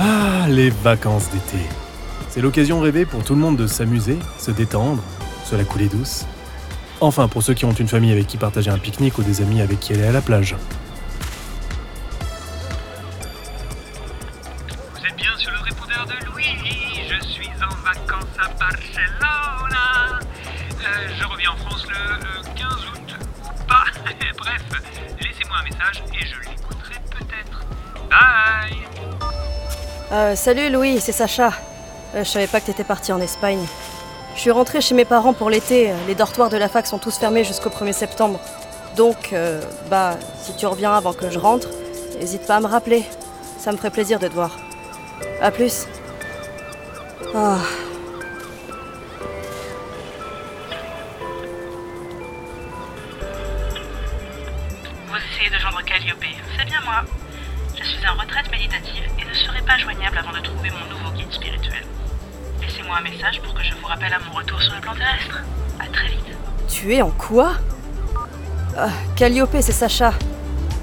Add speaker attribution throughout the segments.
Speaker 1: Ah, les vacances d'été. C'est l'occasion rêvée pour tout le monde de s'amuser, se détendre, se la couler douce. Enfin, pour ceux qui ont une famille avec qui partager un pique-nique ou des amis avec qui aller à la plage.
Speaker 2: Vous êtes bien sur le répondeur de Louis. Je suis en vacances à Barcelona. Euh, je reviens en France le euh, 15 août ou pas. Bref, laissez-moi un message et je l'écouterai peut-être. Bye.
Speaker 3: Euh, salut Louis, c'est Sacha. Euh, je savais pas que t'étais parti en Espagne. Je suis rentrée chez mes parents pour l'été. Les dortoirs de la fac sont tous fermés jusqu'au 1er septembre. Donc, euh, bah, si tu reviens avant que je rentre, n'hésite pas à me rappeler. Ça me ferait plaisir de te voir. À plus. Ah.
Speaker 4: Vous essayez de joindre Calliope. C'est bien moi. Je suis en retraite méditative et ne serai pas joignable avant de trouver mon nouveau guide spirituel. Laissez-moi un message pour que je vous rappelle à mon retour sur le plan terrestre. À très vite.
Speaker 3: Tu es en quoi? Ah, Calliope, c'est Sacha.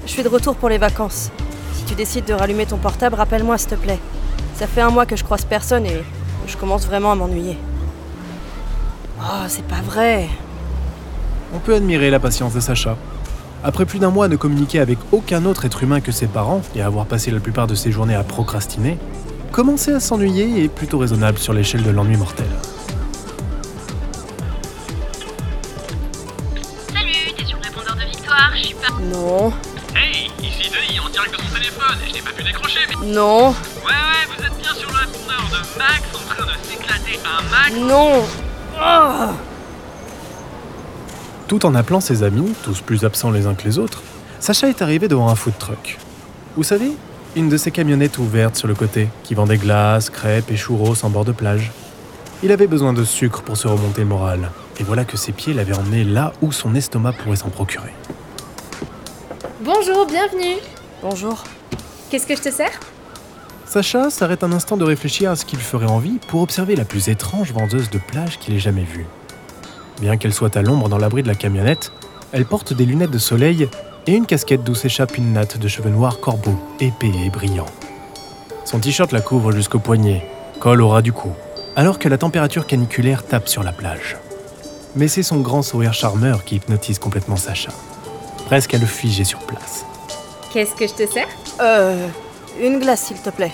Speaker 3: Je suis de retour pour les vacances. Si tu décides de rallumer ton portable, rappelle-moi s'il te plaît. Ça fait un mois que je croise personne et je commence vraiment à m'ennuyer. Oh, c'est pas vrai.
Speaker 1: On peut admirer la patience de Sacha. Après plus d'un mois à ne communiquer avec aucun autre être humain que ses parents et à avoir passé la plupart de ses journées à procrastiner, commencer à s'ennuyer est plutôt raisonnable sur l'échelle de l'ennui mortel.
Speaker 4: Salut, t'es sur le répondeur de Victoire, je suis pas.
Speaker 3: Non,
Speaker 2: Hey, ici Denis en direct de son téléphone. Je n'ai pas pu décrocher, mais.
Speaker 3: non,
Speaker 2: Ouais, ouais, vous êtes bien sur le répondeur de Max en train de s'éclater un max.
Speaker 3: non. Ah
Speaker 1: Tout en appelant ses amis, tous plus absents les uns que les autres, Sacha est arrivé devant un food truck. Vous savez, une de ces camionnettes ouvertes sur le côté, qui vendait glaces, crêpes et churros en bord de plage. Il avait besoin de sucre pour se remonter le moral, et voilà que ses pieds l'avaient emmené là où son estomac pourrait s'en procurer.
Speaker 5: Bonjour, bienvenue.
Speaker 3: Bonjour.
Speaker 5: Qu'est-ce que je te sers?
Speaker 1: Sacha s'arrête un instant de réfléchir à ce qu'il ferait envie pour observer la plus étrange vendeuse de plage qu'il ait jamais vue. Bien qu'elle soit à l'ombre dans l'abri de la camionnette, elle porte des lunettes de soleil et une casquette d'où s'échappe une natte de cheveux noirs corbeaux, épais et brillants. Son t-shirt la couvre jusqu'au poignet, colle au ras du cou, alors que la température caniculaire tape sur la plage. Mais c'est son grand sourire charmeur qui hypnotise complètement Sacha, presque à le figer sur place.
Speaker 5: Qu'est-ce que je te sers?
Speaker 3: Euh, une glace s'il te plaît.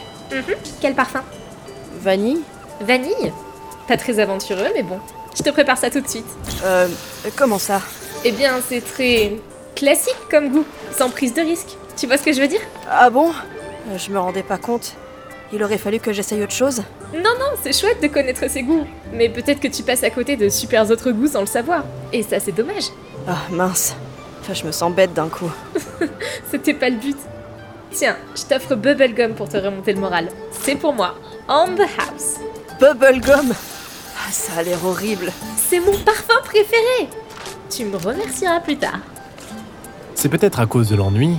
Speaker 5: Quel parfum?
Speaker 3: Vanille
Speaker 5: Vanille? Pas très aventureux, mais bon. Je te prépare ça tout de suite.
Speaker 3: Euh, comment ça?
Speaker 5: Eh bien, c'est très classique comme goût, sans prise de risque. Tu vois ce que je veux dire?
Speaker 3: Ah bon? Euh, Je me rendais pas compte. Il aurait fallu que j'essaye autre chose.
Speaker 5: Non, non, c'est chouette de connaître ses goûts. Mais peut-être que tu passes à côté de super autres goûts sans le savoir. Et ça, c'est dommage.
Speaker 3: Ah mince. Enfin, je me sens bête d'un coup.
Speaker 5: C'était pas le but. Tiens, je t'offre Bubblegum pour te remonter le moral. C'est pour moi. On the house.
Speaker 3: Bubblegum? Ça a l'air horrible.
Speaker 5: C'est mon parfum préféré. Tu me remercieras plus tard.
Speaker 1: C'est peut-être à cause de l'ennui,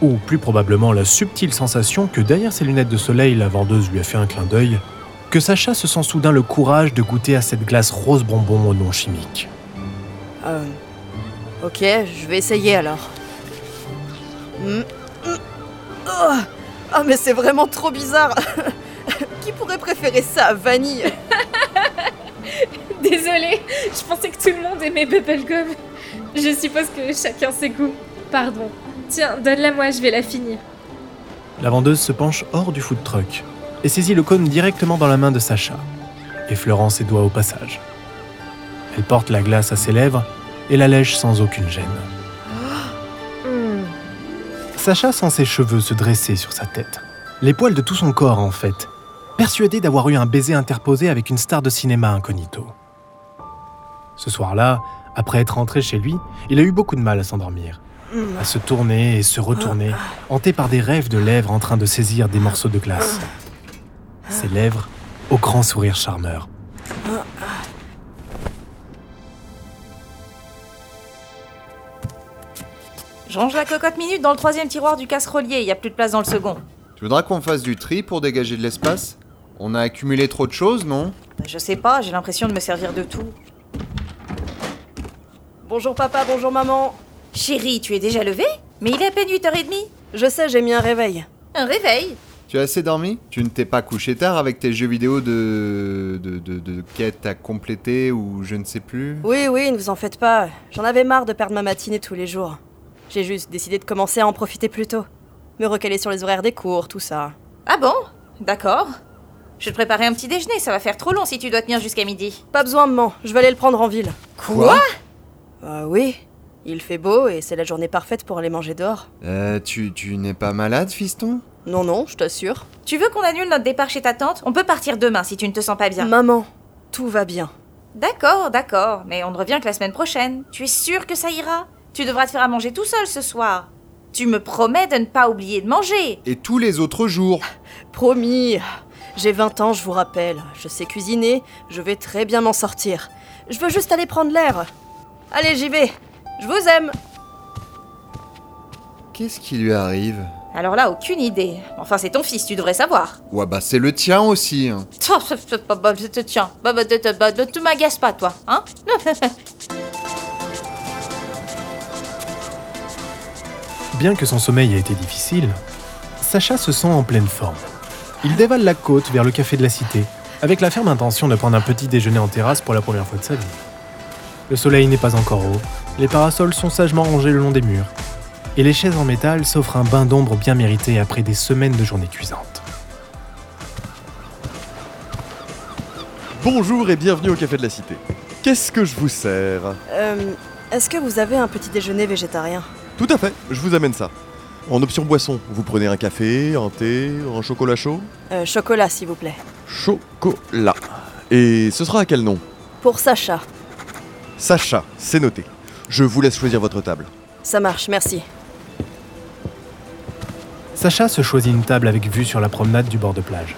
Speaker 1: ou plus probablement la subtile sensation que derrière ses lunettes de soleil, la vendeuse lui a fait un clin d'œil, que Sacha se sent soudain le courage de goûter à cette glace rose bonbon au nom chimique.
Speaker 3: Euh, ok, je vais essayer alors. Mm, mm. Oh, Ah, mais c'est vraiment trop bizarre. Qui pourrait préférer ça à vanille?
Speaker 5: Désolée, je pensais que tout le monde aimait Bubblegum. Je suppose que chacun ses goûts. Pardon. Tiens, donne-la moi, je vais la finir.
Speaker 1: La vendeuse se penche hors du food truck et saisit le cône directement dans la main de Sacha, effleurant ses doigts au passage. Elle porte la glace à ses lèvres et la lèche sans aucune gêne. Sacha sent ses cheveux se dresser sur sa tête. Les poils de tout son corps, en fait. Persuadé d'avoir eu un baiser interposé avec une star de cinéma incognito. Ce soir-là, après être rentré chez lui, il a eu beaucoup de mal à s'endormir. À se tourner et se retourner, hanté par des rêves de lèvres en train de saisir des morceaux de glace. Ses lèvres au grand sourire charmeur.
Speaker 6: Je range la cocotte minute dans le troisième tiroir du casserolier, il y a plus de place dans le second.
Speaker 7: Tu voudras qu'on fasse du tri pour dégager de l'espace? On a accumulé trop de choses, non?
Speaker 6: Je sais pas, j'ai l'impression de me servir de tout.
Speaker 3: Bonjour papa, bonjour maman.
Speaker 6: Chérie, tu es déjà levée? Mais il est à peine 8h30.
Speaker 3: Je sais, j'ai mis un réveil.
Speaker 6: Un réveil?
Speaker 7: Tu as assez dormi? Tu ne t'es pas couché tard avec tes jeux vidéo de... de, de, de quêtes à compléter ou je ne sais plus?
Speaker 3: Oui, oui, ne vous en faites pas. J'en avais marre de perdre ma matinée tous les jours. J'ai juste décidé de commencer à en profiter plus tôt. Me recaler sur les horaires des cours, tout ça.
Speaker 6: Ah bon? D'accord. Je vais te préparer un petit déjeuner, ça va faire trop long si tu dois tenir jusqu'à midi.
Speaker 3: Pas besoin, maman, je vais aller le prendre en ville.
Speaker 7: Quoi?
Speaker 3: Ah oui, il fait beau et c'est la journée parfaite pour aller manger dehors.
Speaker 7: Euh, tu, tu n'es pas malade, fiston?
Speaker 3: Non, non, je t'assure.
Speaker 6: Tu veux qu'on annule notre départ chez ta tante? On peut partir demain si tu ne te sens pas bien.
Speaker 3: Maman, tout va bien.
Speaker 6: D'accord, d'accord, mais on ne revient que la semaine prochaine. Tu es sûr que ça ira? Tu devras te faire à manger tout seul ce soir. Tu me promets de ne pas oublier de manger.
Speaker 7: Et tous les autres jours
Speaker 3: Promis. J'ai 20 ans, je vous rappelle. Je sais cuisiner, je vais très bien m'en sortir. Je veux juste aller prendre l'air. Allez, j'y vais. Je vous aime.
Speaker 7: Qu'est-ce qui lui arrive?
Speaker 6: Alors là, aucune idée. Enfin, c'est ton fils, tu devrais savoir.
Speaker 7: Ouais, bah c'est le tien aussi. hein.
Speaker 6: Tiens, tiens, bah, bah, bah, bah, bah, tu m'agaces pas, toi, hein
Speaker 1: Bien que son sommeil ait été difficile, Sacha se sent en pleine forme. Il dévale la côte vers le café de la cité, avec la ferme intention de prendre un petit déjeuner en terrasse pour la première fois de sa vie. Le soleil n'est pas encore haut, les parasols sont sagement rangés le long des murs, et les chaises en métal s'offrent un bain d'ombre bien mérité après des semaines de journées cuisantes.
Speaker 8: Bonjour et bienvenue au Café de la Cité. Qu'est-ce que je vous sers?
Speaker 3: Euh, Est-ce que vous avez un petit déjeuner végétarien?
Speaker 8: Tout à fait, je vous amène ça. En option boisson, vous prenez un café, un thé, un chocolat chaud?
Speaker 3: Euh, Chocolat, s'il vous plaît.
Speaker 8: Chocolat. Et ce sera à quel nom?
Speaker 3: Pour Sacha.
Speaker 8: Sacha, c'est noté. Je vous laisse choisir votre table.
Speaker 3: Ça marche, merci.
Speaker 1: Sacha se choisit une table avec vue sur la promenade du bord de plage.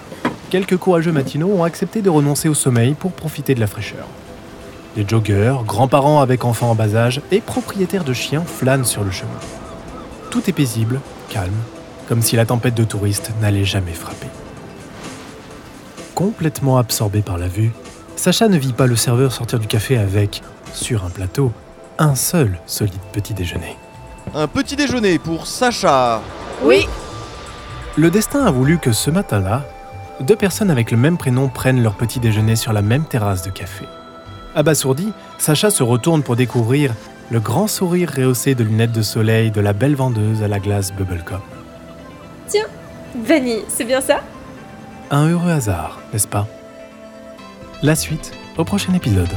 Speaker 1: Quelques courageux matinaux ont accepté de renoncer au sommeil pour profiter de la fraîcheur. Des joggeurs, grands-parents avec enfants en bas âge et propriétaires de chiens flânent sur le chemin. Tout est paisible, calme, comme si la tempête de touristes n'allait jamais frapper. Complètement absorbé par la vue, Sacha ne vit pas le serveur sortir du café avec, sur un plateau, un seul solide petit déjeuner.
Speaker 8: Un petit déjeuner pour Sacha.
Speaker 3: Oui.
Speaker 1: Le destin a voulu que ce matin-là, deux personnes avec le même prénom prennent leur petit déjeuner sur la même terrasse de café. Abasourdi, Sacha se retourne pour découvrir le grand sourire rehaussé de lunettes de soleil de la belle vendeuse à la glace Bubblecom.
Speaker 5: Tiens, Vanille, c'est bien ça?
Speaker 1: Un heureux hasard, n'est-ce pas? La suite au prochain épisode.